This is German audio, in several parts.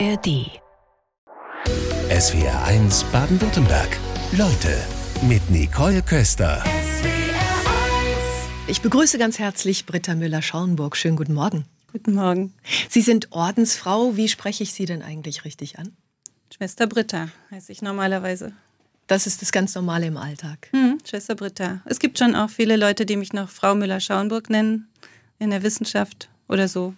ARD. SWR 1 Baden-Württemberg. Leute mit Nicole Köster. Ich begrüße ganz herzlich Britta Müller-Schauenburg. Schönen guten Morgen. Guten Morgen. Sie sind Ordensfrau. Wie spreche ich Sie denn eigentlich richtig an? Schwester Britta heiße ich normalerweise. Das ist das ganz Normale im Alltag. Hm, Schwester Britta. Es gibt schon auch viele Leute, die mich noch Frau Müller-Schauenburg nennen, in der Wissenschaft oder so.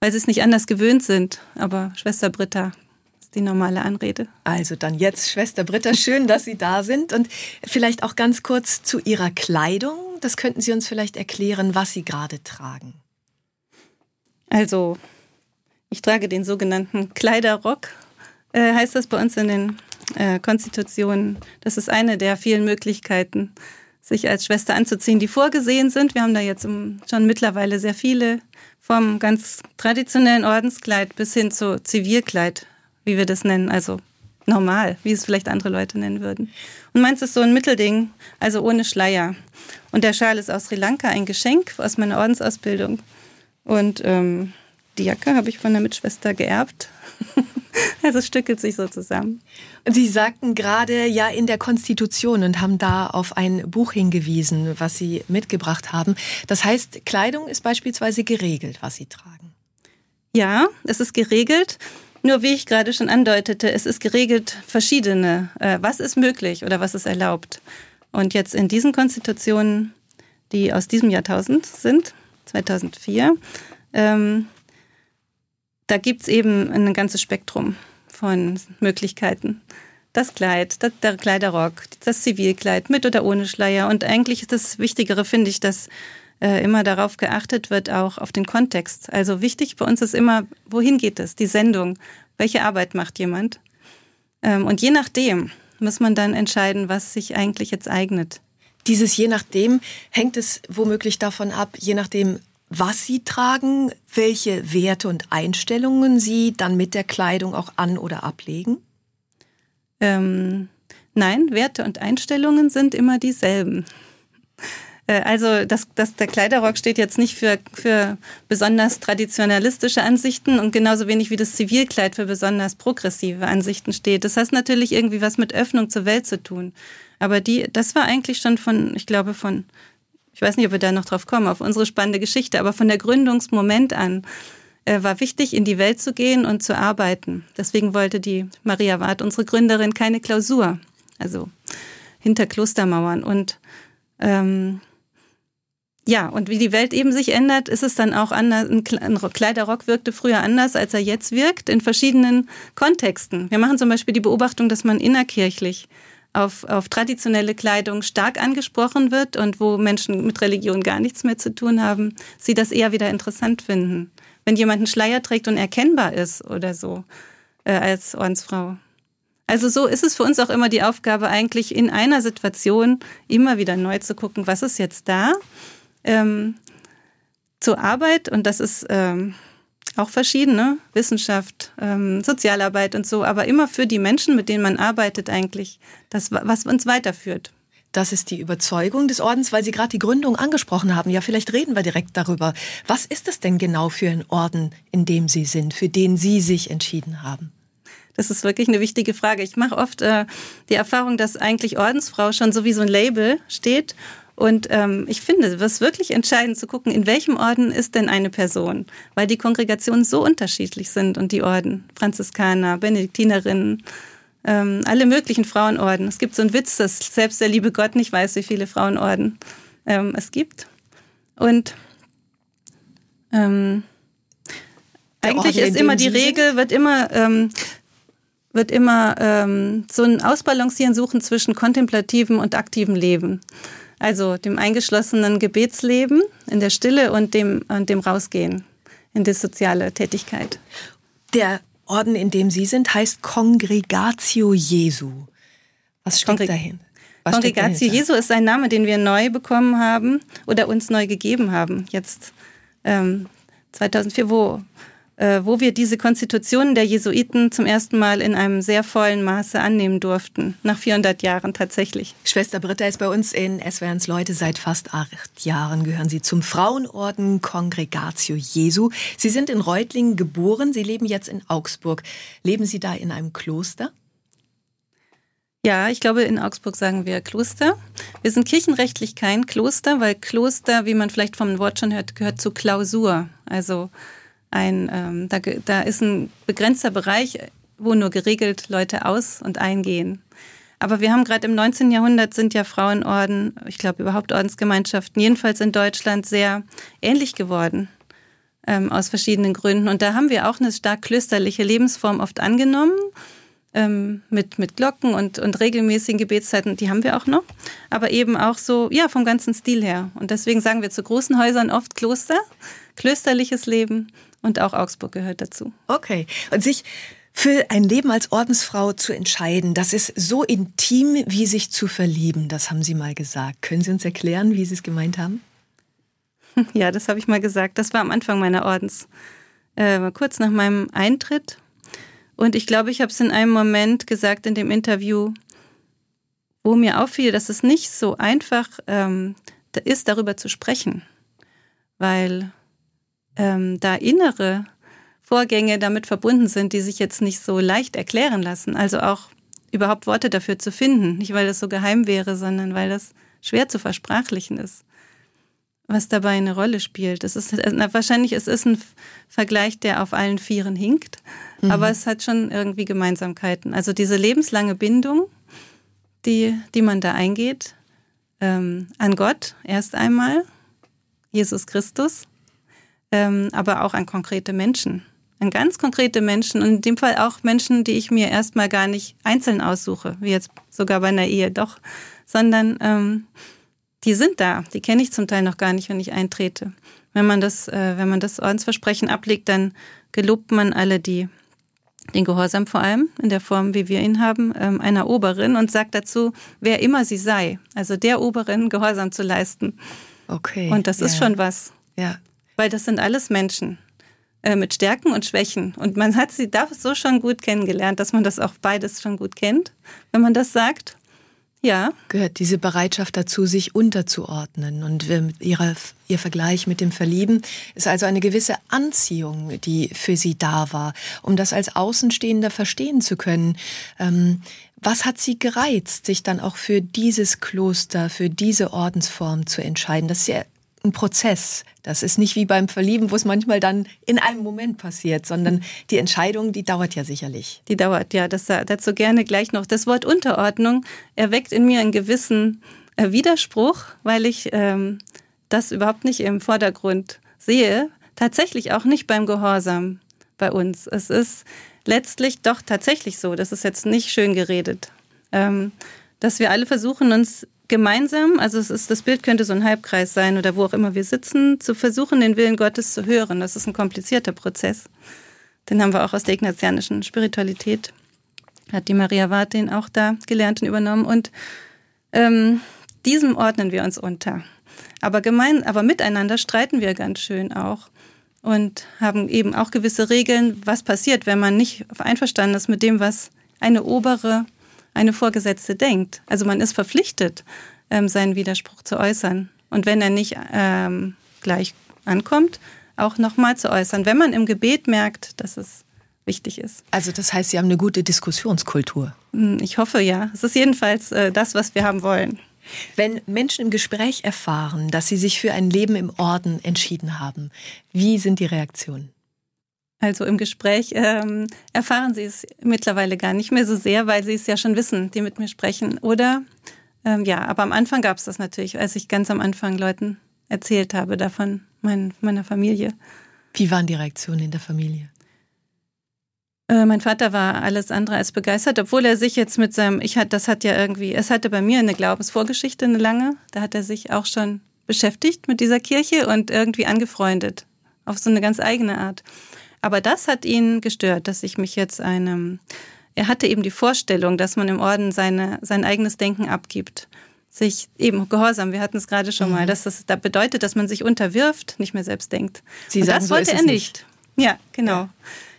Weil sie es nicht anders gewöhnt sind. Aber Schwester Britta ist die normale Anrede. Also dann jetzt, Schwester Britta, schön, dass Sie da sind. Und vielleicht auch ganz kurz zu Ihrer Kleidung. Das könnten Sie uns vielleicht erklären, was Sie gerade tragen. Also, ich trage den sogenannten Kleiderrock, äh, heißt das bei uns in den äh, Konstitutionen. Das ist eine der vielen Möglichkeiten, sich als Schwester anzuziehen, die vorgesehen sind. Wir haben da jetzt schon mittlerweile sehr viele, vom ganz traditionellen Ordenskleid bis hin zu Zivilkleid, wie wir das nennen, also normal, wie es vielleicht andere Leute nennen würden. Und meins ist so ein Mittelding, also ohne Schleier. Und der Schal ist aus Sri Lanka ein Geschenk aus meiner Ordensausbildung. Und ähm, die Jacke habe ich von der Mitschwester geerbt. also es stückelt sich so zusammen. Sie sagten gerade ja in der Konstitution und haben da auf ein Buch hingewiesen, was Sie mitgebracht haben. Das heißt, Kleidung ist beispielsweise geregelt, was Sie tragen. Ja, es ist geregelt. Nur wie ich gerade schon andeutete, es ist geregelt verschiedene. Äh, was ist möglich oder was ist erlaubt? Und jetzt in diesen Konstitutionen, die aus diesem Jahrtausend sind, 2004, ähm, da gibt es eben ein ganzes Spektrum von Möglichkeiten. Das Kleid, das, der Kleiderrock, das Zivilkleid mit oder ohne Schleier. Und eigentlich ist das Wichtigere, finde ich, dass äh, immer darauf geachtet wird, auch auf den Kontext. Also wichtig bei uns ist immer, wohin geht es, die Sendung, welche Arbeit macht jemand. Ähm, und je nachdem muss man dann entscheiden, was sich eigentlich jetzt eignet. Dieses je nachdem hängt es womöglich davon ab, je nachdem, was Sie tragen, welche Werte und Einstellungen Sie dann mit der Kleidung auch an oder ablegen? Ähm, nein, Werte und Einstellungen sind immer dieselben. Äh, also das, das, der Kleiderrock steht jetzt nicht für, für besonders traditionalistische Ansichten und genauso wenig wie das Zivilkleid für besonders progressive Ansichten steht. Das heißt natürlich irgendwie was mit Öffnung zur Welt zu tun. Aber die, das war eigentlich schon von, ich glaube, von ich weiß nicht, ob wir da noch drauf kommen, auf unsere spannende Geschichte, aber von der Gründungsmoment an äh, war wichtig, in die Welt zu gehen und zu arbeiten. Deswegen wollte die Maria Ward, unsere Gründerin, keine Klausur, also hinter Klostermauern. Und ähm, ja, und wie die Welt eben sich ändert, ist es dann auch anders. Ein Kleiderrock wirkte früher anders, als er jetzt wirkt, in verschiedenen Kontexten. Wir machen zum Beispiel die Beobachtung, dass man innerkirchlich auf, auf traditionelle Kleidung stark angesprochen wird und wo Menschen mit Religion gar nichts mehr zu tun haben, sie das eher wieder interessant finden. Wenn jemand einen Schleier trägt und erkennbar ist oder so äh, als Ordensfrau. Also so ist es für uns auch immer die Aufgabe, eigentlich in einer Situation immer wieder neu zu gucken, was ist jetzt da ähm, zur Arbeit und das ist ähm, auch verschiedene, Wissenschaft, ähm, Sozialarbeit und so, aber immer für die Menschen, mit denen man arbeitet eigentlich, das, was uns weiterführt. Das ist die Überzeugung des Ordens, weil Sie gerade die Gründung angesprochen haben. Ja, vielleicht reden wir direkt darüber. Was ist es denn genau für ein Orden, in dem Sie sind, für den Sie sich entschieden haben? Das ist wirklich eine wichtige Frage. Ich mache oft äh, die Erfahrung, dass eigentlich Ordensfrau schon so wie so ein Label steht und ähm, ich finde, es ist wirklich entscheidend zu gucken, in welchem Orden ist denn eine Person, weil die Kongregationen so unterschiedlich sind und die Orden, Franziskaner, Benediktinerinnen, ähm, alle möglichen Frauenorden. Es gibt so einen Witz, dass selbst der liebe Gott nicht weiß, wie viele Frauenorden ähm, es gibt. Und ähm, eigentlich Orden, ist immer die Regel, wird immer ähm, wird immer ähm, so ein Ausbalancieren suchen zwischen kontemplativem und aktivem Leben. Also dem eingeschlossenen Gebetsleben in der Stille und dem, und dem Rausgehen in die soziale Tätigkeit. Der Orden, in dem Sie sind, heißt Congregatio Jesu. Was steckt Kongre dahin? Was Congregatio Jesu ist ein Name, den wir neu bekommen haben oder uns neu gegeben haben. Jetzt ähm, 2004, wo wo wir diese Konstitutionen der Jesuiten zum ersten Mal in einem sehr vollen Maße annehmen durften. Nach 400 Jahren tatsächlich. Schwester Britta ist bei uns in SWRs Leute. Seit fast acht Jahren gehören Sie zum Frauenorden Congregatio Jesu. Sie sind in Reutlingen geboren. Sie leben jetzt in Augsburg. Leben Sie da in einem Kloster? Ja, ich glaube, in Augsburg sagen wir Kloster. Wir sind kirchenrechtlich kein Kloster, weil Kloster, wie man vielleicht vom Wort schon hört, gehört zu Klausur. Also ein, ähm, da, da ist ein begrenzter Bereich, wo nur geregelt Leute aus- und eingehen. Aber wir haben gerade im 19. Jahrhundert sind ja Frauenorden, ich glaube überhaupt Ordensgemeinschaften, jedenfalls in Deutschland sehr ähnlich geworden. Ähm, aus verschiedenen Gründen. Und da haben wir auch eine stark klösterliche Lebensform oft angenommen ähm, mit, mit Glocken und, und regelmäßigen Gebetszeiten, die haben wir auch noch, aber eben auch so, ja, vom ganzen Stil her. Und deswegen sagen wir zu großen Häusern oft Kloster, klösterliches Leben und auch Augsburg gehört dazu. Okay. Und sich für ein Leben als Ordensfrau zu entscheiden, das ist so intim wie sich zu verlieben, das haben Sie mal gesagt. Können Sie uns erklären, wie Sie es gemeint haben? Ja, das habe ich mal gesagt. Das war am Anfang meiner Ordens. Äh, kurz nach meinem Eintritt und ich glaube, ich habe es in einem Moment gesagt in dem Interview, wo mir auffiel, dass es nicht so einfach ähm, ist, darüber zu sprechen, weil ähm, da innere Vorgänge damit verbunden sind, die sich jetzt nicht so leicht erklären lassen. Also auch überhaupt Worte dafür zu finden. Nicht, weil das so geheim wäre, sondern weil das schwer zu versprachlichen ist was dabei eine Rolle spielt. Es ist na, wahrscheinlich es ist ein Vergleich, der auf allen Vieren hinkt, mhm. aber es hat schon irgendwie Gemeinsamkeiten. Also diese lebenslange Bindung, die, die man da eingeht, ähm, an Gott erst einmal, Jesus Christus, ähm, aber auch an konkrete Menschen. An ganz konkrete Menschen und in dem Fall auch Menschen, die ich mir erstmal gar nicht einzeln aussuche, wie jetzt sogar bei einer Ehe doch, sondern ähm, die sind da. Die kenne ich zum Teil noch gar nicht, wenn ich eintrete. Wenn man das, äh, wenn man das Ordensversprechen ablegt, dann gelobt man alle die, den Gehorsam vor allem in der Form, wie wir ihn haben, ähm, einer Oberin und sagt dazu, wer immer sie sei, also der Oberin Gehorsam zu leisten. Okay. Und das ja. ist schon was. Ja. Weil das sind alles Menschen äh, mit Stärken und Schwächen. Und man hat sie da so schon gut kennengelernt, dass man das auch beides schon gut kennt, wenn man das sagt. Ja. Gehört diese Bereitschaft dazu, sich unterzuordnen. Und ihre, ihr Vergleich mit dem Verlieben ist also eine gewisse Anziehung, die für sie da war, um das als Außenstehender verstehen zu können. Ähm, was hat sie gereizt, sich dann auch für dieses Kloster, für diese Ordensform zu entscheiden? Das ist ja ein Prozess. Das ist nicht wie beim Verlieben, wo es manchmal dann in einem Moment passiert, sondern die Entscheidung, die dauert ja sicherlich. Die dauert, ja. Das, dazu gerne gleich noch. Das Wort Unterordnung erweckt in mir einen gewissen äh, Widerspruch, weil ich ähm, das überhaupt nicht im Vordergrund sehe. Tatsächlich auch nicht beim Gehorsam bei uns. Es ist letztlich doch tatsächlich so, das ist jetzt nicht schön geredet, ähm, dass wir alle versuchen, uns gemeinsam, also es ist, das Bild könnte so ein Halbkreis sein oder wo auch immer wir sitzen, zu versuchen, den Willen Gottes zu hören. Das ist ein komplizierter Prozess. Den haben wir auch aus der ignatianischen Spiritualität. Hat die Maria Ward den auch da gelernt und übernommen. Und ähm, diesem ordnen wir uns unter. Aber gemein, aber miteinander streiten wir ganz schön auch und haben eben auch gewisse Regeln, was passiert, wenn man nicht einverstanden ist mit dem, was eine obere eine Vorgesetzte denkt. Also man ist verpflichtet, ähm, seinen Widerspruch zu äußern. Und wenn er nicht ähm, gleich ankommt, auch nochmal zu äußern, wenn man im Gebet merkt, dass es wichtig ist. Also das heißt, Sie haben eine gute Diskussionskultur. Hm, ich hoffe ja. Es ist jedenfalls äh, das, was wir haben wollen. Wenn Menschen im Gespräch erfahren, dass sie sich für ein Leben im Orden entschieden haben, wie sind die Reaktionen? Also im Gespräch ähm, erfahren sie es mittlerweile gar nicht mehr so sehr, weil sie es ja schon wissen, die mit mir sprechen. Oder ähm, ja, aber am Anfang gab es das natürlich, als ich ganz am Anfang Leuten erzählt habe davon, mein, meiner Familie. Wie waren die Reaktionen in der Familie? Äh, mein Vater war alles andere als begeistert, obwohl er sich jetzt mit seinem, ich hatte, das hat ja irgendwie, es hatte bei mir eine Glaubensvorgeschichte, eine lange. Da hat er sich auch schon beschäftigt mit dieser Kirche und irgendwie angefreundet. Auf so eine ganz eigene Art. Aber das hat ihn gestört, dass ich mich jetzt einem, er hatte eben die Vorstellung, dass man im Orden seine, sein eigenes Denken abgibt. Sich eben gehorsam, wir hatten es gerade schon mhm. mal, dass das da bedeutet, dass man sich unterwirft, nicht mehr selbst denkt. Sie Und sagen, das wollte so er nicht. nicht. Ja, genau. Ja.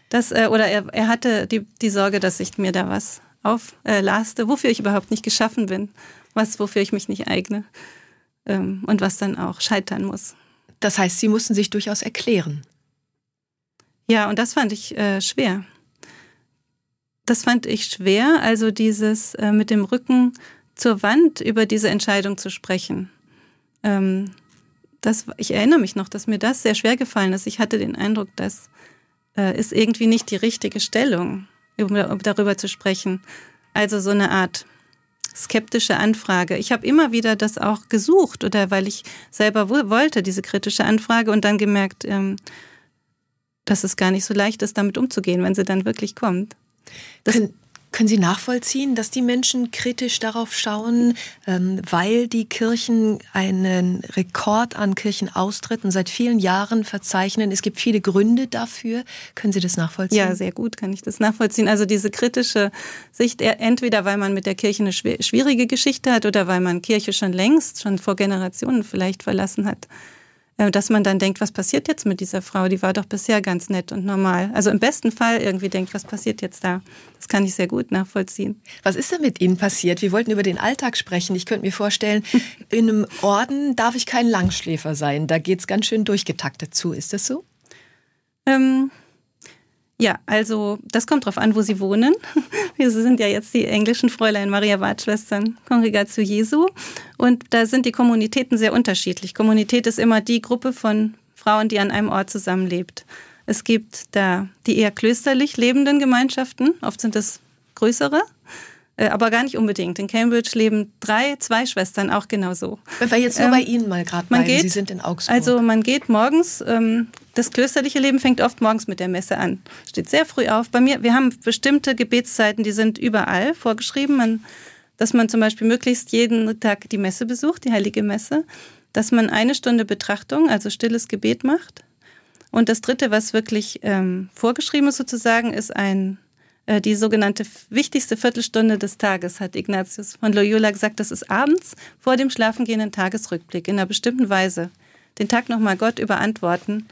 Das, äh, oder er, er hatte die, die Sorge, dass ich mir da was auflaste, äh, wofür ich überhaupt nicht geschaffen bin, was, wofür ich mich nicht eigne ähm, und was dann auch scheitern muss. Das heißt, Sie mussten sich durchaus erklären. Ja, und das fand ich äh, schwer. Das fand ich schwer, also dieses äh, mit dem Rücken zur Wand über diese Entscheidung zu sprechen. Ähm, das, ich erinnere mich noch, dass mir das sehr schwer gefallen ist. Ich hatte den Eindruck, das äh, ist irgendwie nicht die richtige Stellung, um, um darüber zu sprechen. Also so eine Art skeptische Anfrage. Ich habe immer wieder das auch gesucht oder weil ich selber wollte, diese kritische Anfrage und dann gemerkt, ähm, dass es gar nicht so leicht ist, damit umzugehen, wenn sie dann wirklich kommt. Können, können Sie nachvollziehen, dass die Menschen kritisch darauf schauen, ähm, weil die Kirchen einen Rekord an Kirchenaustritten seit vielen Jahren verzeichnen? Es gibt viele Gründe dafür. Können Sie das nachvollziehen? Ja, sehr gut kann ich das nachvollziehen. Also diese kritische Sicht, entweder weil man mit der Kirche eine schwierige Geschichte hat oder weil man Kirche schon längst, schon vor Generationen vielleicht verlassen hat dass man dann denkt, was passiert jetzt mit dieser Frau? Die war doch bisher ganz nett und normal. Also im besten Fall irgendwie denkt, was passiert jetzt da? Das kann ich sehr gut nachvollziehen. Was ist denn mit Ihnen passiert? Wir wollten über den Alltag sprechen. Ich könnte mir vorstellen, in einem Orden darf ich kein Langschläfer sein. Da geht es ganz schön durchgetaktet zu. Ist das so? Ähm, ja, also das kommt drauf an, wo Sie wohnen. Wir sind ja jetzt die englischen Fräulein Maria Wartschwestern Kongregatio Jesu und da sind die Kommunitäten sehr unterschiedlich. Kommunität ist immer die Gruppe von Frauen, die an einem Ort zusammenlebt. Es gibt da die eher klösterlich lebenden Gemeinschaften, oft sind es größere aber gar nicht unbedingt. In Cambridge leben drei, zwei Schwestern auch genauso. Wenn wir jetzt nur ähm, bei Ihnen mal gerade bleiben, geht, Sie sind in Augsburg. Also man geht morgens, ähm, das klösterliche Leben fängt oft morgens mit der Messe an. Steht sehr früh auf. Bei mir, wir haben bestimmte Gebetszeiten, die sind überall vorgeschrieben. Man, dass man zum Beispiel möglichst jeden Tag die Messe besucht, die heilige Messe. Dass man eine Stunde Betrachtung, also stilles Gebet macht. Und das Dritte, was wirklich ähm, vorgeschrieben ist sozusagen, ist ein äh, die sogenannte wichtigste Viertelstunde des Tages, hat Ignatius von Loyola gesagt, das ist abends vor dem schlafengehenden Tagesrückblick in einer bestimmten Weise. Den Tag nochmal Gott überantworten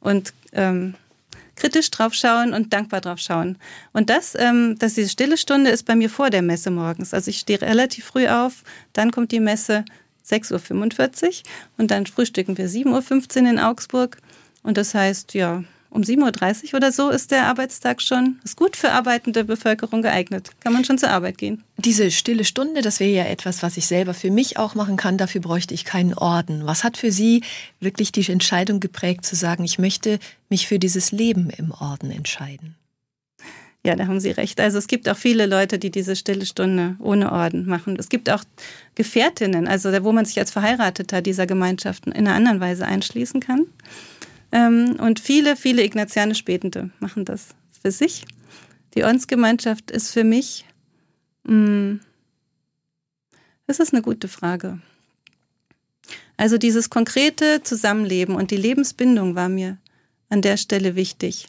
und ähm, kritisch draufschauen und dankbar draufschauen. Und das, ähm, dass diese stille Stunde ist bei mir vor der Messe morgens. Also ich stehe relativ früh auf, dann kommt die Messe 6.45 Uhr und dann frühstücken wir 7.15 Uhr in Augsburg. Und das heißt, ja, um 7.30 Uhr oder so ist der Arbeitstag schon, ist gut für arbeitende Bevölkerung geeignet. Kann man schon zur Arbeit gehen. Diese stille Stunde, das wäre ja etwas, was ich selber für mich auch machen kann. Dafür bräuchte ich keinen Orden. Was hat für Sie wirklich die Entscheidung geprägt, zu sagen, ich möchte mich für dieses Leben im Orden entscheiden? Ja, da haben Sie recht. Also es gibt auch viele Leute, die diese stille Stunde ohne Orden machen. Es gibt auch Gefährtinnen, also wo man sich als Verheirateter dieser Gemeinschaften in einer anderen Weise einschließen kann. Ähm, und viele, viele Ignatianische Betende machen das für sich. Die Ordensgemeinschaft ist für mich, mh, mm, das ist eine gute Frage. Also dieses konkrete Zusammenleben und die Lebensbindung war mir an der Stelle wichtig.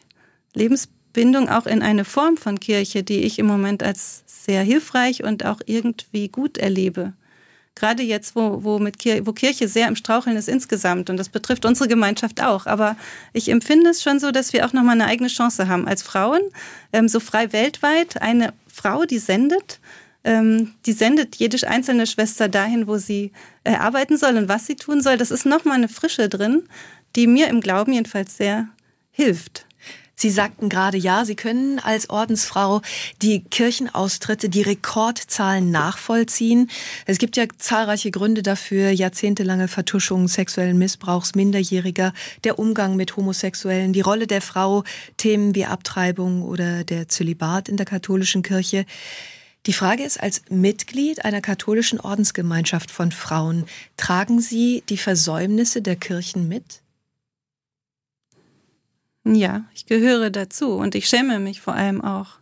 Lebensbindung auch in eine Form von Kirche, die ich im Moment als sehr hilfreich und auch irgendwie gut erlebe gerade jetzt, wo, wo, mit Kirche, wo Kirche sehr im Straucheln ist insgesamt und das betrifft unsere Gemeinschaft auch. Aber ich empfinde es schon so, dass wir auch nochmal eine eigene Chance haben als Frauen, ähm, so frei weltweit. Eine Frau, die sendet, ähm, die sendet jede einzelne Schwester dahin, wo sie äh, arbeiten soll und was sie tun soll. Das ist nochmal eine Frische drin, die mir im Glauben jedenfalls sehr hilft. Sie sagten gerade, ja, Sie können als Ordensfrau die Kirchenaustritte, die Rekordzahlen nachvollziehen. Es gibt ja zahlreiche Gründe dafür, jahrzehntelange Vertuschung sexuellen Missbrauchs Minderjähriger, der Umgang mit Homosexuellen, die Rolle der Frau, Themen wie Abtreibung oder der Zölibat in der katholischen Kirche. Die Frage ist, als Mitglied einer katholischen Ordensgemeinschaft von Frauen, tragen Sie die Versäumnisse der Kirchen mit? Ja, ich gehöre dazu und ich schäme mich vor allem auch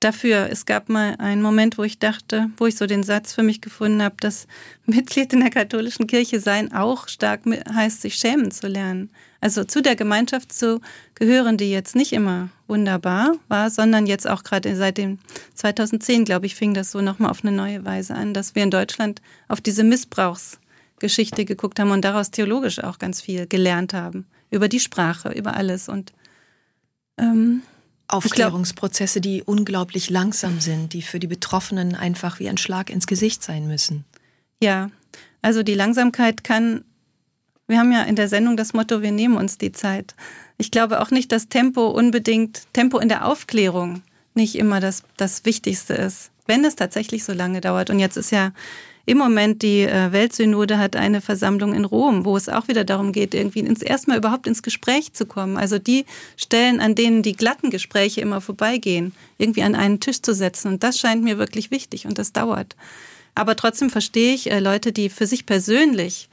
dafür. Es gab mal einen Moment, wo ich dachte, wo ich so den Satz für mich gefunden habe, dass Mitglied in der katholischen Kirche sein auch stark heißt, sich schämen zu lernen. Also zu der Gemeinschaft zu gehören, die jetzt nicht immer wunderbar war, sondern jetzt auch gerade seit dem 2010, glaube ich, fing das so nochmal auf eine neue Weise an, dass wir in Deutschland auf diese Missbrauchsgeschichte geguckt haben und daraus theologisch auch ganz viel gelernt haben über die Sprache, über alles. Und Ähm, Aufklärungsprozesse, die unglaublich langsam sind, die für die Betroffenen einfach wie ein Schlag ins Gesicht sein müssen. Ja, also die Langsamkeit kann, wir haben ja in der Sendung das Motto, wir nehmen uns die Zeit. Ich glaube auch nicht, dass Tempo unbedingt, Tempo in der Aufklärung nicht immer das, das Wichtigste ist, wenn es tatsächlich so lange dauert. Und jetzt ist ja im Moment die äh, Weltsynode hat eine Versammlung in Rom, wo es auch wieder darum geht, irgendwie ins erstmal überhaupt ins Gespräch zu kommen. Also die Stellen, an denen die glatten Gespräche immer vorbeigehen, irgendwie an einen Tisch zu setzen. Und das scheint mir wirklich wichtig und das dauert. Aber trotzdem verstehe ich äh, Leute, die für sich persönlich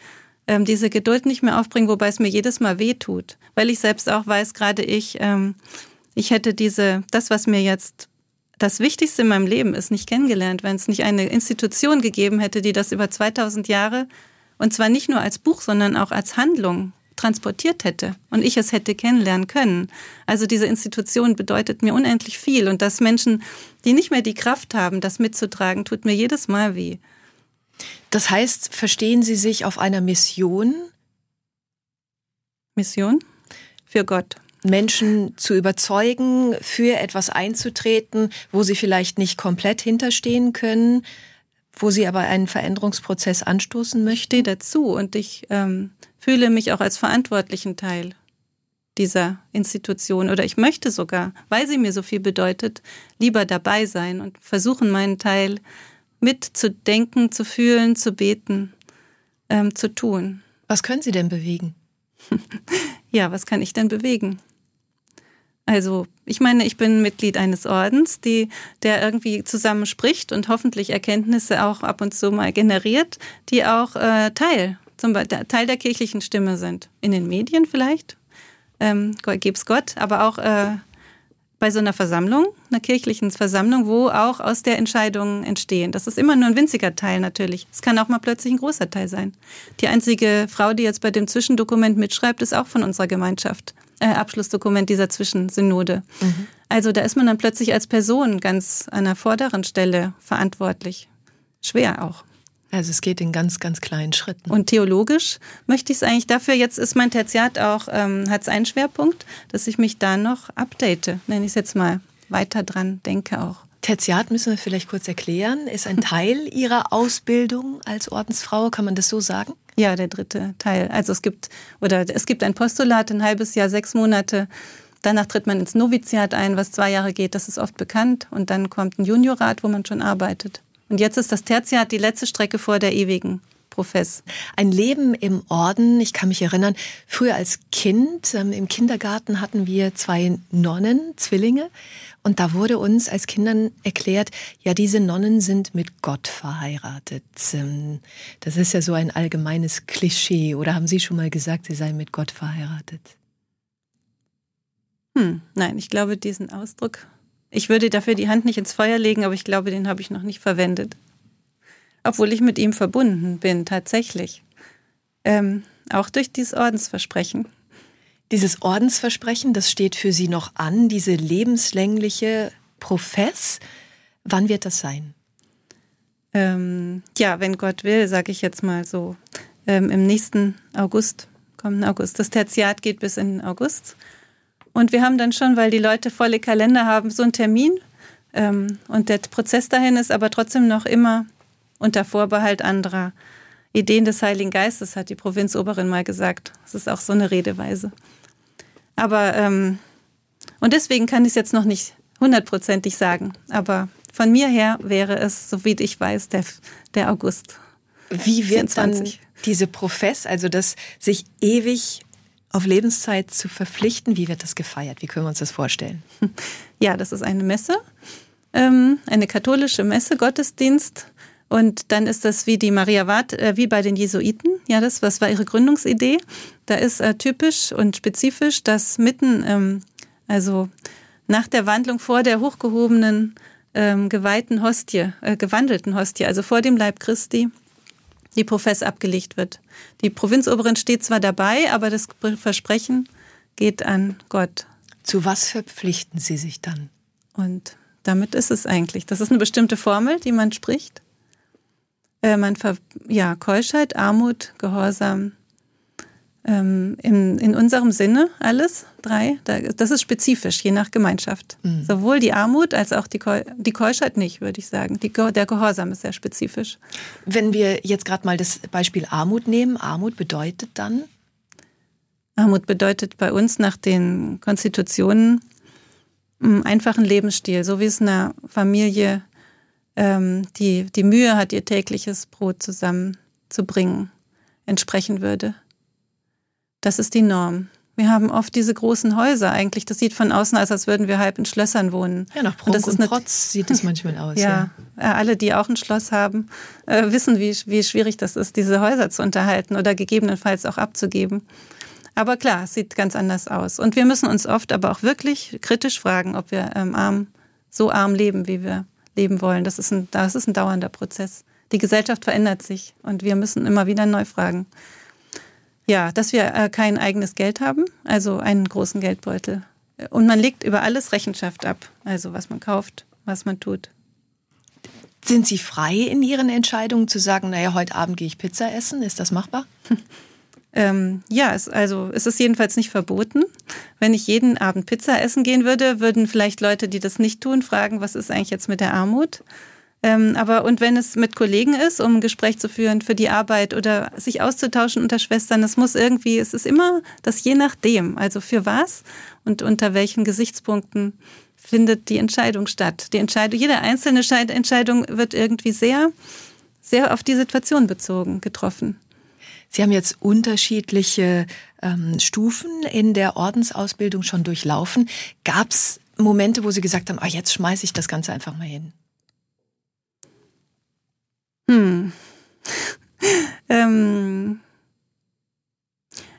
ähm, diese Geduld nicht mehr aufbringen, wobei es mir jedes Mal weh tut. Weil ich selbst auch weiß, gerade ich, ähm, ich hätte diese, das, was mir jetzt das Wichtigste in meinem Leben ist, nicht kennengelernt, wenn es nicht eine Institution gegeben hätte, die das über 2000 Jahre und zwar nicht nur als Buch, sondern auch als Handlung transportiert hätte und ich es hätte kennenlernen können. Also diese Institution bedeutet mir unendlich viel und dass Menschen, die nicht mehr die Kraft haben, das mitzutragen, tut mir jedes Mal weh. Das heißt, verstehen Sie sich auf einer Mission? Mission? Für Gott. Menschen zu überzeugen, für etwas einzutreten, wo sie vielleicht nicht komplett hinterstehen können, wo sie aber einen Veränderungsprozess anstoßen stehe dazu und ich ähm, fühle mich auch als verantwortlichen Teil dieser Institution oder ich möchte sogar, weil sie mir so viel bedeutet, lieber dabei sein und versuchen, meinen Teil mitzudenken, zu fühlen, zu beten, ähm, zu tun. Was können Sie denn bewegen? ja, was kann ich denn bewegen? Also, ich meine, ich bin Mitglied eines Ordens, die, der irgendwie zusammenspricht und hoffentlich Erkenntnisse auch ab und zu mal generiert, die auch äh, Teil, zum Beispiel, Teil der kirchlichen Stimme sind. In den Medien vielleicht, ähm, gibt's Gott, aber auch äh, bei so einer Versammlung, einer kirchlichen Versammlung, wo auch aus der Entscheidungen entstehen. Das ist immer nur ein winziger Teil natürlich. Es kann auch mal plötzlich ein großer Teil sein. Die einzige Frau, die jetzt bei dem Zwischendokument mitschreibt, ist auch von unserer Gemeinschaft äh, Abschlussdokument dieser Zwischensynode. Mhm. Also da ist man dann plötzlich als Person ganz an der vorderen Stelle verantwortlich. Schwer auch. Also es geht in ganz, ganz kleinen Schritten. Und theologisch möchte ich es eigentlich dafür, jetzt ist mein Tertiat auch, ähm, hat es einen Schwerpunkt, dass ich mich da noch update, nenne ich es jetzt mal, weiter dran denke auch. Tertiat müssen wir vielleicht kurz erklären, ist ein Teil Ihrer Ausbildung als Ordensfrau, kann man das so sagen? Ja, der dritte Teil. Also es gibt, oder es gibt ein Postulat, ein halbes Jahr, sechs Monate. Danach tritt man ins Noviziat ein, was zwei Jahre geht, das ist oft bekannt. Und dann kommt ein Juniorat, wo man schon arbeitet. Und jetzt ist das Tertiat die letzte Strecke vor der ewigen Profess. Ein Leben im Orden, ich kann mich erinnern, früher als Kind ähm, im Kindergarten hatten wir zwei Nonnen, Zwillinge. Und da wurde uns als Kindern erklärt, ja, diese Nonnen sind mit Gott verheiratet. Ähm, das ist ja so ein allgemeines Klischee. Oder haben Sie schon mal gesagt, Sie seien mit Gott verheiratet? Hm, nein, ich glaube, diesen Ausdruck, ich würde dafür die Hand nicht ins Feuer legen, aber ich glaube, den habe ich noch nicht verwendet. Obwohl ich mit ihm verbunden bin, tatsächlich. Ähm, auch durch dieses Ordensversprechen. Dieses Ordensversprechen, das steht für Sie noch an, diese lebenslängliche Profess. Wann wird das sein? Ähm, ja, wenn Gott will, sage ich jetzt mal so, ähm, im nächsten August, kommenden August. Das Tertiat geht bis in August. Und wir haben dann schon, weil die Leute volle Kalender haben, so einen Termin. Ähm, und der Prozess dahin ist aber trotzdem noch immer unter Vorbehalt anderer Ideen des Heiligen Geistes, hat die Provinzoberin mal gesagt. Das ist auch so eine Redeweise. Aber, ähm, und deswegen kann ich es jetzt noch nicht hundertprozentig sagen. Aber von mir her wäre es, so wie ich weiß, der, der August. Wie wird 24. dann diese Profess, also das sich ewig auf Lebenszeit zu verpflichten, wie wird das gefeiert? Wie können wir uns das vorstellen? Ja, das ist eine Messe, ähm, eine katholische Messe, Gottesdienst und dann ist das wie die Maria Ward, äh, wie bei den Jesuiten. Ja, das was war ihre Gründungsidee. Da ist äh, typisch und spezifisch, dass mitten, ähm, also nach der Wandlung vor der hochgehobenen, ähm, geweihten Hostie, äh, gewandelten Hostie, also vor dem Leib Christi, die Profess abgelegt wird. Die Provinzoberin steht zwar dabei, aber das Versprechen geht an Gott. Zu was verpflichten Sie sich dann? Und damit ist es eigentlich. Das ist eine bestimmte Formel, die man spricht. Äh, man ver ja, Keuschheit, Armut, Gehorsam, Ähm, in, in unserem Sinne alles drei. Das ist spezifisch, je nach Gemeinschaft. Mhm. Sowohl die Armut als auch die, Keu die Keuschheit nicht, würde ich sagen. Die, der Gehorsam ist sehr spezifisch. Wenn wir jetzt gerade mal das Beispiel Armut nehmen, Armut bedeutet dann? Armut bedeutet bei uns nach den Konstitutionen einen einfachen Lebensstil, so wie es einer Familie, ähm, die die Mühe hat, ihr tägliches Brot zusammenzubringen, entsprechen würde. Das ist die Norm. Wir haben oft diese großen Häuser eigentlich. Das sieht von außen aus, als würden wir halb in Schlössern wohnen. Ja, nach Prunk und, das und Protz sieht es manchmal aus. ja, ja, alle, die auch ein Schloss haben, äh, wissen, wie, wie schwierig das ist, diese Häuser zu unterhalten oder gegebenenfalls auch abzugeben. Aber klar, es sieht ganz anders aus. Und wir müssen uns oft aber auch wirklich kritisch fragen, ob wir ähm, arm, so arm leben, wie wir leben wollen. Das ist, ein, das ist ein dauernder Prozess. Die Gesellschaft verändert sich und wir müssen immer wieder neu fragen. Ja, dass wir äh, kein eigenes Geld haben, also einen großen Geldbeutel. Und man legt über alles Rechenschaft ab, also was man kauft, was man tut. Sind Sie frei in Ihren Entscheidungen zu sagen, naja, heute Abend gehe ich Pizza essen? Ist das machbar? Ähm, ja, es, also es ist jedenfalls nicht verboten. Wenn ich jeden Abend Pizza essen gehen würde, würden vielleicht Leute, die das nicht tun, fragen, was ist eigentlich jetzt mit der Armut? Ähm, aber und wenn es mit Kollegen ist, um ein Gespräch zu führen für die Arbeit oder sich auszutauschen unter Schwestern, es muss irgendwie, es ist immer das je nachdem, also für was und unter welchen Gesichtspunkten findet die Entscheidung statt. Die Entscheidung, jede einzelne Entscheidung wird irgendwie sehr, sehr auf die Situation bezogen getroffen. Sie haben jetzt unterschiedliche ähm, Stufen in der Ordensausbildung schon durchlaufen. Gab es Momente, wo Sie gesagt haben, ah, jetzt schmeiße ich das Ganze einfach mal hin? Hm. ähm,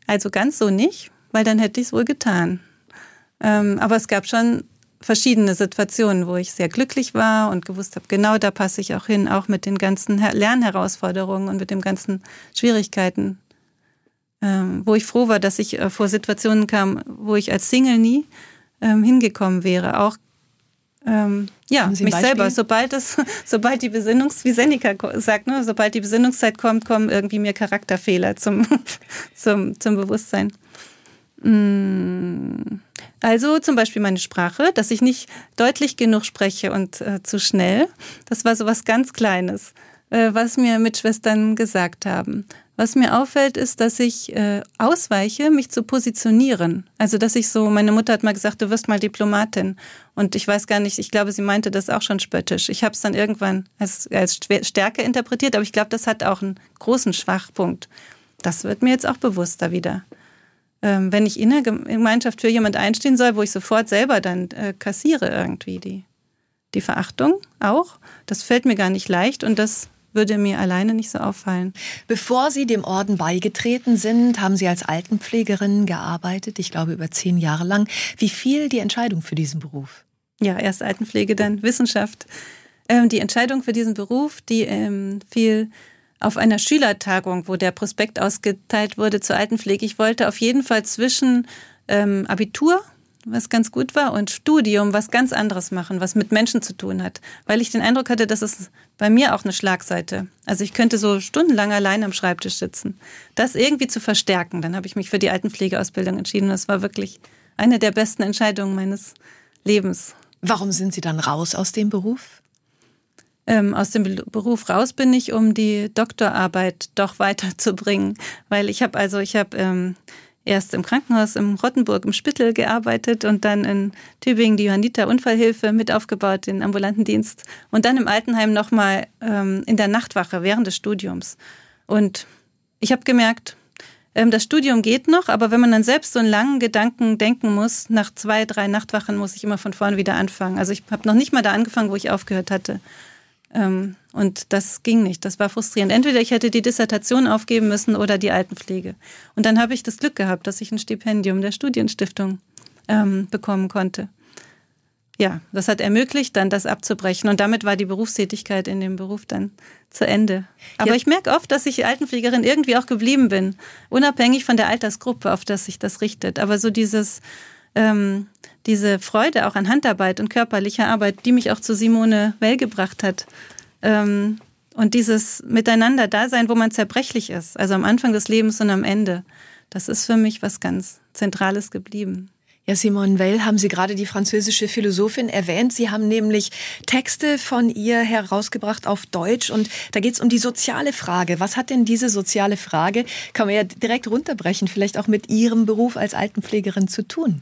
also ganz so nicht, weil dann hätte ich es wohl getan. Ähm, aber es gab schon verschiedene Situationen, wo ich sehr glücklich war und gewusst habe, genau da passe ich auch hin, auch mit den ganzen Lernherausforderungen und mit den ganzen Schwierigkeiten, ähm, wo ich froh war, dass ich äh, vor Situationen kam, wo ich als Single nie ähm, hingekommen wäre, auch ähm, ja, mich selber. Sobald es, sobald die Besinnungs, wie Seneca sagt, ne, sobald die Besinnungszeit kommt, kommen irgendwie mir Charakterfehler zum, zum, zum Bewusstsein. Mm. Also zum Beispiel meine Sprache, dass ich nicht deutlich genug spreche und äh, zu schnell. Das war so was ganz Kleines, äh, was mir Mitschwestern gesagt haben. Was mir auffällt, ist, dass ich äh, ausweiche, mich zu positionieren. Also, dass ich so, meine Mutter hat mal gesagt, du wirst mal Diplomatin. Und ich weiß gar nicht, ich glaube, sie meinte das auch schon spöttisch. Ich habe es dann irgendwann als, als Stärke interpretiert, aber ich glaube, das hat auch einen großen Schwachpunkt. Das wird mir jetzt auch bewusster wieder. Ähm, wenn ich in der Gemeinschaft für jemand einstehen soll, wo ich sofort selber dann äh, kassiere irgendwie die, die Verachtung auch, das fällt mir gar nicht leicht und das würde mir alleine nicht so auffallen. Bevor Sie dem Orden beigetreten sind, haben Sie als Altenpflegerin gearbeitet, ich glaube über zehn Jahre lang. Wie fiel die Entscheidung für diesen Beruf? Ja, erst Altenpflege, dann Wissenschaft. Ähm, die Entscheidung für diesen Beruf, die ähm, fiel auf einer Schülertagung, wo der Prospekt ausgeteilt wurde zur Altenpflege. Ich wollte auf jeden Fall zwischen ähm, Abitur, was ganz gut war, und Studium, was ganz anderes machen, was mit Menschen zu tun hat. Weil ich den Eindruck hatte, dass es bei mir auch eine Schlagseite. Also ich könnte so stundenlang allein am Schreibtisch sitzen. Das irgendwie zu verstärken. Dann habe ich mich für die Altenpflegeausbildung entschieden. Das war wirklich eine der besten Entscheidungen meines Lebens. Warum sind Sie dann raus aus dem Beruf? Ähm, aus dem Beruf raus bin ich, um die Doktorarbeit doch weiterzubringen. Weil ich habe also, ich habe ähm, erst im Krankenhaus im Rottenburg im Spittel gearbeitet und dann in Tübingen die Johanniter Unfallhilfe mit aufgebaut, den ambulanten Dienst und dann im Altenheim nochmal ähm, in der Nachtwache während des Studiums. Und ich habe gemerkt, ähm, das Studium geht noch, aber wenn man dann selbst so einen langen Gedanken denken muss, nach zwei, drei Nachtwachen muss ich immer von vorn wieder anfangen. Also ich habe noch nicht mal da angefangen, wo ich aufgehört hatte. Ähm, und das ging nicht. Das war frustrierend. Entweder ich hätte die Dissertation aufgeben müssen oder die Altenpflege. Und dann habe ich das Glück gehabt, dass ich ein Stipendium der Studienstiftung ähm, bekommen konnte. Ja, das hat ermöglicht, dann das abzubrechen. Und damit war die Berufstätigkeit in dem Beruf dann zu Ende. Aber Jetzt. ich merke oft, dass ich Altenpflegerin irgendwie auch geblieben bin, unabhängig von der Altersgruppe, auf das sich das richtet. Aber so dieses ähm, diese Freude auch an Handarbeit und körperlicher Arbeit, die mich auch zu Simone Well gebracht hat. Ähm, und dieses Miteinander-Dasein, wo man zerbrechlich ist, also am Anfang des Lebens und am Ende. das ist für mich was ganz Zentrales geblieben. Ja, Simone Weil haben Sie gerade die französische Philosophin erwähnt. Sie haben nämlich Texte von ihr herausgebracht auf Deutsch und da geht es um die soziale Frage. Was hat denn diese soziale Frage, kann man ja direkt runterbrechen, vielleicht auch mit Ihrem Beruf als Altenpflegerin zu tun?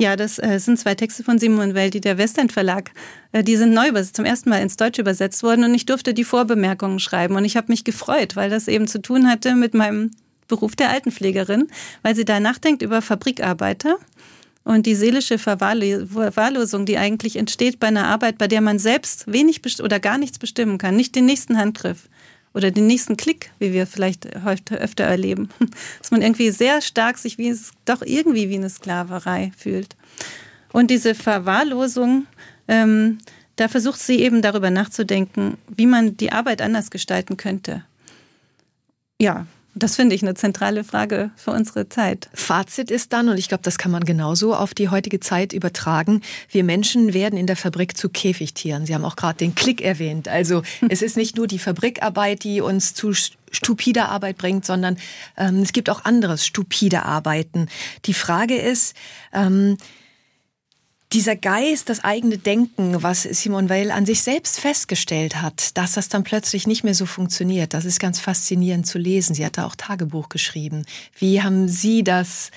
Ja, das äh, sind zwei Texte von Simon Weil, die der Westend Verlag, äh, die sind neu zum ersten Mal ins Deutsche übersetzt worden und ich durfte die Vorbemerkungen schreiben und ich habe mich gefreut, weil das eben zu tun hatte mit meinem Beruf der Altenpflegerin, weil sie da nachdenkt über Fabrikarbeiter und die seelische Verwahrlosung, die eigentlich entsteht bei einer Arbeit, bei der man selbst wenig oder gar nichts bestimmen kann, nicht den nächsten Handgriff oder den nächsten Klick, wie wir vielleicht öfter erleben, dass man irgendwie sehr stark sich wie es doch irgendwie wie eine Sklaverei fühlt. Und diese Verwahrlosung, ähm, da versucht sie eben darüber nachzudenken, wie man die Arbeit anders gestalten könnte. Ja, das finde ich eine zentrale Frage für unsere Zeit. Fazit ist dann, und ich glaube, das kann man genauso auf die heutige Zeit übertragen, wir Menschen werden in der Fabrik zu Käfigtieren. Sie haben auch gerade den Klick erwähnt. Also es ist nicht nur die Fabrikarbeit, die uns zu stupider Arbeit bringt, sondern ähm, es gibt auch anderes stupide Arbeiten. Die Frage ist, ähm, dieser Geist, das eigene Denken, was Simone Weil an sich selbst festgestellt hat, dass das dann plötzlich nicht mehr so funktioniert, das ist ganz faszinierend zu lesen. Sie hat da auch Tagebuch geschrieben. Wie haben Sie das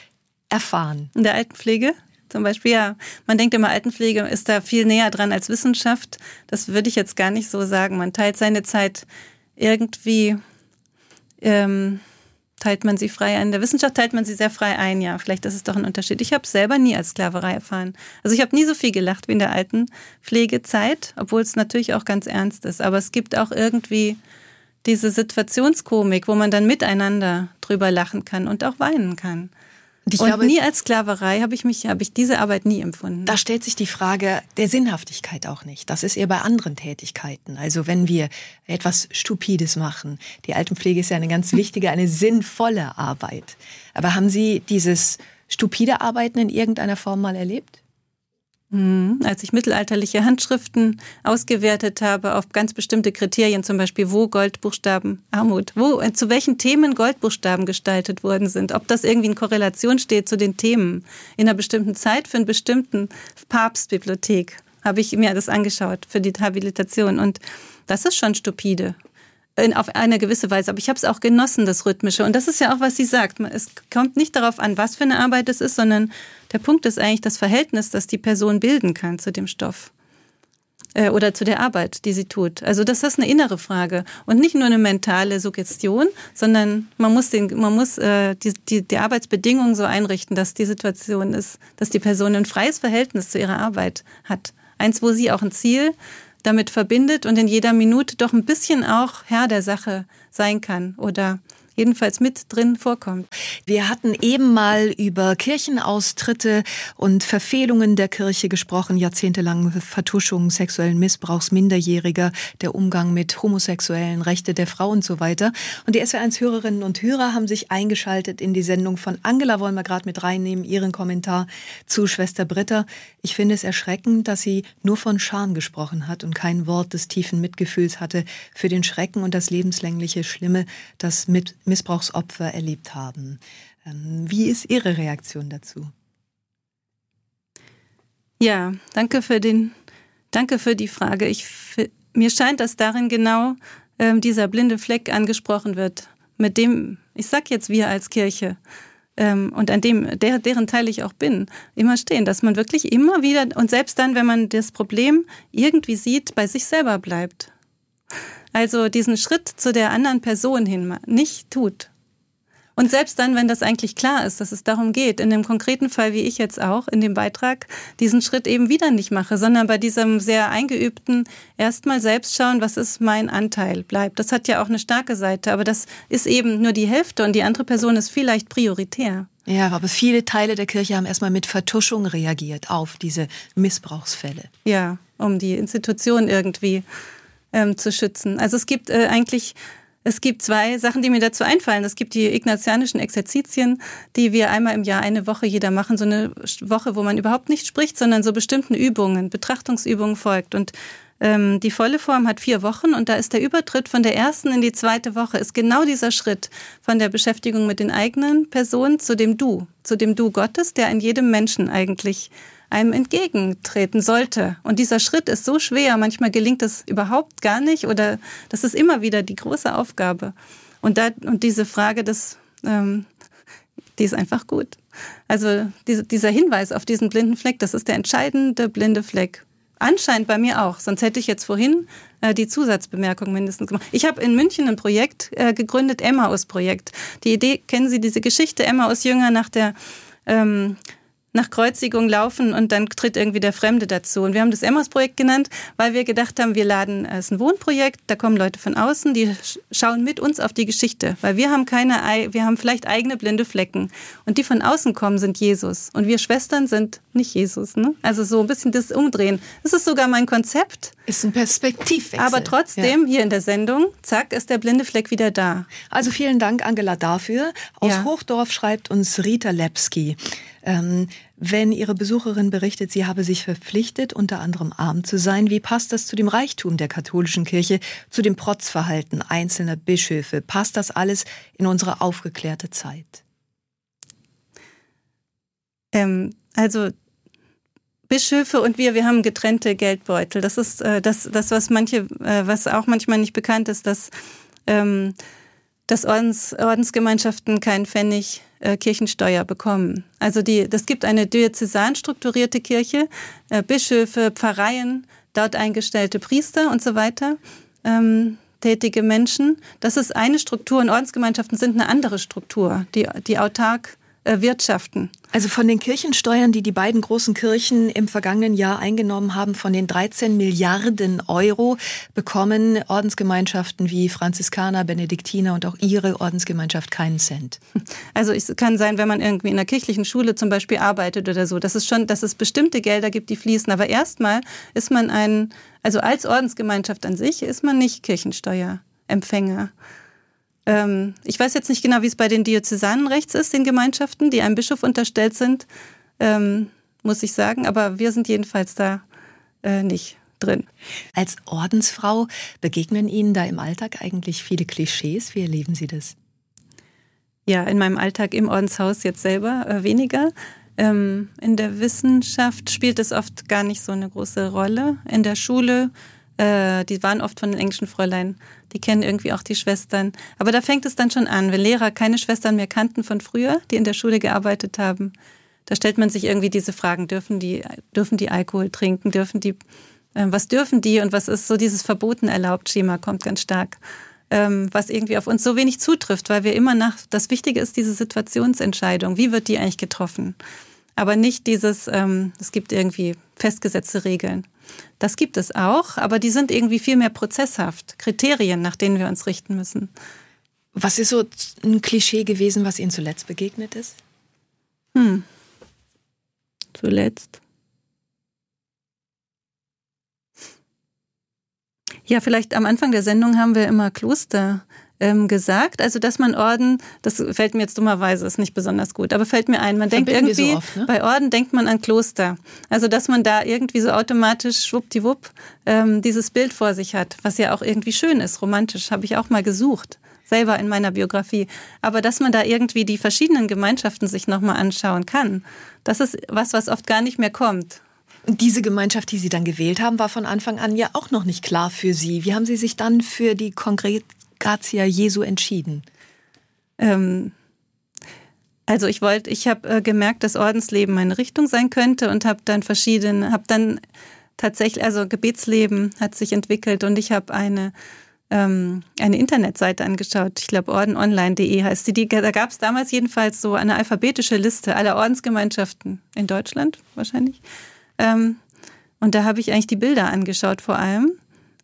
erfahren? In der Altenpflege? Zum Beispiel, ja, man denkt immer, Altenpflege ist da viel näher dran als Wissenschaft. Das würde ich jetzt gar nicht so sagen. Man teilt seine Zeit irgendwie ähm, teilt man sie frei ein. In der Wissenschaft teilt man sie sehr frei ein, ja. Vielleicht ist es doch ein Unterschied. Ich habe selber nie als Sklaverei erfahren. Also ich habe nie so viel gelacht wie in der alten Pflegezeit, obwohl es natürlich auch ganz ernst ist. Aber es gibt auch irgendwie diese Situationskomik, wo man dann miteinander drüber lachen kann und auch weinen kann. Und, und glaube, nie als Sklaverei habe ich mich, habe ich diese Arbeit nie empfunden. Da stellt sich die Frage der Sinnhaftigkeit auch nicht. Das ist eher bei anderen Tätigkeiten. Also wenn wir etwas Stupides machen. Die Altenpflege ist ja eine ganz wichtige, eine sinnvolle Arbeit. Aber haben Sie dieses stupide Arbeiten in irgendeiner Form mal erlebt? Mhm. Als ich mittelalterliche Handschriften ausgewertet habe auf ganz bestimmte Kriterien, zum Beispiel wo Goldbuchstaben Armut, wo äh, zu welchen Themen Goldbuchstaben gestaltet worden sind, ob das irgendwie in Korrelation steht zu den Themen in einer bestimmten Zeit für einen bestimmten Papstbibliothek, habe ich mir das angeschaut für die Habilitation und das ist schon stupide in, auf eine gewisse Weise. Aber ich habe es auch genossen, das Rhythmische. Und das ist ja auch, was sie sagt. Es kommt nicht darauf an, was für eine Arbeit es ist, sondern der Punkt ist eigentlich das Verhältnis, das die Person bilden kann zu dem Stoff äh, oder zu der Arbeit, die sie tut. Also das ist eine innere Frage und nicht nur eine mentale Suggestion, sondern man muss, den, man muss äh, die, die, die Arbeitsbedingungen so einrichten, dass die Situation ist, dass die Person ein freies Verhältnis zu ihrer Arbeit hat. Eins, wo sie auch ein Ziel damit verbindet und in jeder Minute doch ein bisschen auch Herr der Sache sein kann oder jedenfalls mit drin vorkommt. Wir hatten eben mal über Kirchenaustritte und Verfehlungen der Kirche gesprochen, jahrzehntelang Vertuschung sexuellen Missbrauchs Minderjähriger, der Umgang mit homosexuellen Rechte der Frau und so weiter. Und die SW1-Hörerinnen und Hörer haben sich eingeschaltet in die Sendung von Angela, wollen wir gerade mit reinnehmen, ihren Kommentar zu Schwester Britta. Ich finde es erschreckend, dass sie nur von Scham gesprochen hat und kein Wort des tiefen Mitgefühls hatte für den Schrecken und das lebenslängliche Schlimme, das mit Missbrauchsopfer erlebt haben. Ähm, wie ist Ihre Reaktion dazu? Ja, danke für den, danke für die Frage. Ich, mir scheint, dass darin genau ähm, dieser blinde Fleck angesprochen wird, mit dem, ich sag jetzt wir als Kirche, ähm, und an dem, der, deren Teil ich auch bin, immer stehen, dass man wirklich immer wieder und selbst dann, wenn man das Problem irgendwie sieht, bei sich selber bleibt. Also diesen Schritt zu der anderen Person hin nicht tut. Und selbst dann, wenn das eigentlich klar ist, dass es darum geht, in dem konkreten Fall, wie ich jetzt auch in dem Beitrag, diesen Schritt eben wieder nicht mache, sondern bei diesem sehr eingeübten erstmal selbst schauen, was ist mein Anteil bleibt. Das hat ja auch eine starke Seite, aber das ist eben nur die Hälfte und die andere Person ist vielleicht prioritär. Ja, aber viele Teile der Kirche haben erstmal mit Vertuschung reagiert auf diese Missbrauchsfälle. Ja, um die Institution irgendwie ähm, zu schützen. Also es gibt äh, eigentlich es gibt zwei Sachen, die mir dazu einfallen. Es gibt die ignatianischen Exerzitien, die wir einmal im Jahr eine Woche jeder machen. So eine Woche, wo man überhaupt nicht spricht, sondern so bestimmten Übungen, Betrachtungsübungen folgt. Und ähm, die volle Form hat vier Wochen und da ist der Übertritt von der ersten in die zweite Woche, ist genau dieser Schritt von der Beschäftigung mit den eigenen Personen zu dem Du, zu dem Du Gottes, der in jedem Menschen eigentlich einem entgegentreten sollte. Und dieser Schritt ist so schwer, manchmal gelingt es überhaupt gar nicht oder das ist immer wieder die große Aufgabe. Und, da, und diese Frage des, ähm, die ist einfach gut. Also diese, dieser Hinweis auf diesen blinden Fleck, das ist der entscheidende blinde Fleck. Anscheinend bei mir auch, sonst hätte ich jetzt vorhin äh, die Zusatzbemerkung mindestens gemacht. Ich habe in München ein Projekt äh, gegründet, Emmaus-Projekt. Die Idee, kennen Sie diese Geschichte, Emmaus-Jünger nach der ähm, nach Kreuzigung laufen und dann tritt irgendwie der Fremde dazu. Und wir haben das Emmaus-Projekt genannt, weil wir gedacht haben, wir laden, es ist ein Wohnprojekt, da kommen Leute von außen, die schauen mit uns auf die Geschichte, weil wir haben keine, wir haben vielleicht eigene blinde Flecken. Und die von außen kommen, sind Jesus. Und wir Schwestern sind nicht Jesus. Ne? Also so ein bisschen das Umdrehen. Das ist sogar mein Konzept. Ist ein Perspektivwechsel. Aber trotzdem, ja. hier in der Sendung, zack, ist der blinde Fleck wieder da. Also vielen Dank, Angela, dafür. Aus ja. Hochdorf schreibt uns Rita Lepski. Ähm, wenn Ihre Besucherin berichtet, sie habe sich verpflichtet, unter anderem arm zu sein, wie passt das zu dem Reichtum der katholischen Kirche, zu dem Protzverhalten einzelner Bischöfe? Passt das alles in unsere aufgeklärte Zeit? Ähm, also Bischöfe und wir, wir haben getrennte Geldbeutel. Das ist äh, das, das, was manche, äh, was auch manchmal nicht bekannt ist, dass, ähm, dass Ordens, Ordensgemeinschaften keinen Pfennig äh, Kirchensteuer bekommen. Also die, das gibt eine diözesan strukturierte Kirche, äh, Bischöfe, Pfarreien, dort eingestellte Priester und so weiter. Ähm, tätige Menschen. Das ist eine Struktur und Ordensgemeinschaften sind eine andere Struktur, die, die autark wirtschaften. Also von den Kirchensteuern, die die beiden großen Kirchen im vergangenen Jahr eingenommen haben, von den 13 Milliarden Euro bekommen Ordensgemeinschaften wie Franziskaner, Benediktiner und auch ihre Ordensgemeinschaft keinen Cent. Also es kann sein, wenn man irgendwie in einer kirchlichen Schule zum Beispiel arbeitet oder so, dass es schon, dass es bestimmte Gelder gibt, die fließen. Aber erstmal ist man ein, also als Ordensgemeinschaft an sich ist man nicht Kirchensteuerempfänger. Ähm, ich weiß jetzt nicht genau, wie es bei den Diözesanen rechts ist, den Gemeinschaften, die einem Bischof unterstellt sind, ähm, muss ich sagen. Aber wir sind jedenfalls da äh, nicht drin. Als Ordensfrau begegnen Ihnen da im Alltag eigentlich viele Klischees? Wie erleben Sie das? Ja, in meinem Alltag im Ordenshaus jetzt selber äh, weniger. Ähm, in der Wissenschaft spielt es oft gar nicht so eine große Rolle. In der Schule äh, die waren oft von den englischen Fräulein. Die kennen irgendwie auch die Schwestern. Aber da fängt es dann schon an, wenn Lehrer keine Schwestern mehr kannten von früher, die in der Schule gearbeitet haben. Da stellt man sich irgendwie diese Fragen, dürfen die, dürfen die Alkohol trinken, dürfen die, äh, was dürfen die und was ist so dieses Verboten erlaubt Schema kommt ganz stark. Ähm, was irgendwie auf uns so wenig zutrifft, weil wir immer nach, das Wichtige ist diese Situationsentscheidung. Wie wird die eigentlich getroffen? Aber nicht dieses, ähm, es gibt irgendwie festgesetzte Regeln. Das gibt es auch, aber die sind irgendwie viel mehr prozesshaft. Kriterien, nach denen wir uns richten müssen. Was ist so ein Klischee gewesen, was Ihnen zuletzt begegnet ist? Hm. Zuletzt. Ja, vielleicht am Anfang der Sendung haben wir immer Kloster ähm, gesagt. Also, dass man Orden, das fällt mir jetzt dummerweise, ist nicht besonders gut, aber fällt mir ein, man denkt irgendwie, so oft, ne? bei Orden denkt man an Kloster. Also, dass man da irgendwie so automatisch schwuppdiwupp ähm, dieses Bild vor sich hat, was ja auch irgendwie schön ist, romantisch, habe ich auch mal gesucht selber in meiner Biografie. Aber dass man da irgendwie die verschiedenen Gemeinschaften sich nochmal anschauen kann, das ist was, was oft gar nicht mehr kommt. Und diese Gemeinschaft, die Sie dann gewählt haben, war von Anfang an ja auch noch nicht klar für Sie. Wie haben Sie sich dann für die konkret Gratia Jesu entschieden? Ähm, also ich wollte, ich habe äh, gemerkt, dass Ordensleben meine Richtung sein könnte und habe dann verschiedene, habe dann tatsächlich, also Gebetsleben hat sich entwickelt und ich habe eine ähm, eine Internetseite angeschaut. Ich glaube, ordenonline.de heißt die. Da gab es damals jedenfalls so eine alphabetische Liste aller Ordensgemeinschaften in Deutschland wahrscheinlich. Ähm, und da habe ich eigentlich die Bilder angeschaut, vor allem,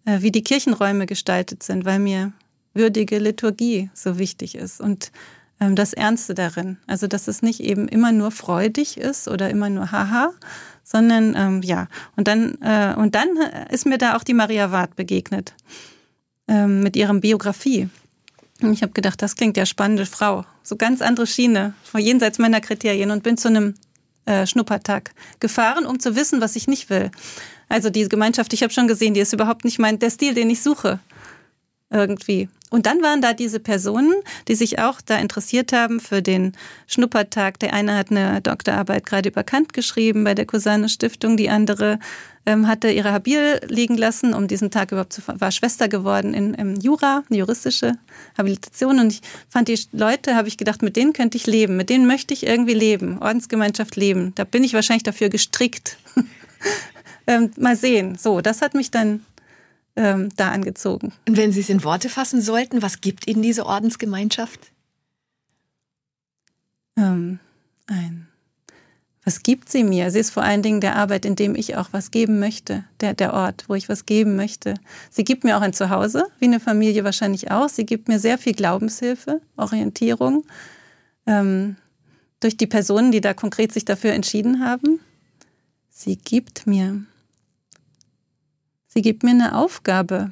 äh, wie die Kirchenräume gestaltet sind, weil mir würdige Liturgie so wichtig ist und ähm, das Ernste darin. Also, dass es nicht eben immer nur freudig ist oder immer nur haha, sondern ähm, ja. Und dann, äh, und dann ist mir da auch die Maria Ward begegnet ähm, mit ihrem Biografie. Und ich habe gedacht, das klingt ja spannende Frau. So ganz andere Schiene, vor jenseits meiner Kriterien und bin zu einem äh, Schnuppertag gefahren, um zu wissen, was ich nicht will. Also diese Gemeinschaft, ich habe schon gesehen, die ist überhaupt nicht mein der Stil, den ich suche irgendwie. Und dann waren da diese Personen, die sich auch da interessiert haben für den Schnuppertag. Der eine hat eine Doktorarbeit gerade über Kant geschrieben bei der Cousine Stiftung, die andere ähm, hatte ihre Habil liegen lassen, um diesen Tag überhaupt zu war Schwester geworden in, im Jura, eine juristische Habilitation. Und ich fand die Leute, habe ich gedacht, mit denen könnte ich leben, mit denen möchte ich irgendwie leben, Ordensgemeinschaft leben. Da bin ich wahrscheinlich dafür gestrickt. ähm, mal sehen. So, das hat mich dann ähm, da angezogen. Und wenn Sie es in Worte fassen sollten, was gibt Ihnen diese Ordensgemeinschaft? Ähm, ein. Was gibt sie mir? Sie ist vor allen Dingen der Arbeit, in dem ich auch was geben möchte, der, der Ort, wo ich was geben möchte. Sie gibt mir auch ein Zuhause, wie eine Familie wahrscheinlich auch. Sie gibt mir sehr viel Glaubenshilfe, Orientierung, ähm, durch die Personen, die da konkret sich dafür entschieden haben. Sie gibt mir Sie gibt mir eine Aufgabe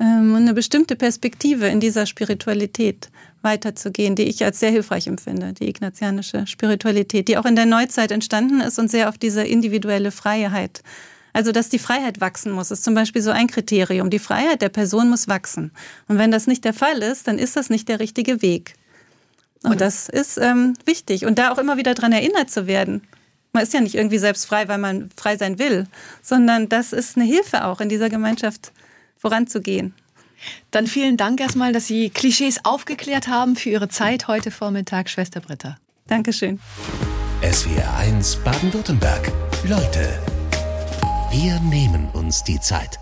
ähm, und eine bestimmte Perspektive in dieser Spiritualität weiterzugehen, die ich als sehr hilfreich empfinde, die ignatianische Spiritualität, die auch in der Neuzeit entstanden ist und sehr auf diese individuelle Freiheit. Also, dass die Freiheit wachsen muss, ist zum Beispiel so ein Kriterium. Die Freiheit der Person muss wachsen. Und wenn das nicht der Fall ist, dann ist das nicht der richtige Weg. Und das ist ähm, wichtig. Und da auch immer wieder dran erinnert zu werden. Man ist ja nicht irgendwie selbst frei, weil man frei sein will, sondern das ist eine Hilfe auch in dieser Gemeinschaft voranzugehen. Dann vielen Dank erstmal, dass Sie Klischees aufgeklärt haben für Ihre Zeit heute Vormittag, Schwester Britta. Dankeschön. SWR 1 Baden-Württemberg. Leute, wir nehmen uns die Zeit.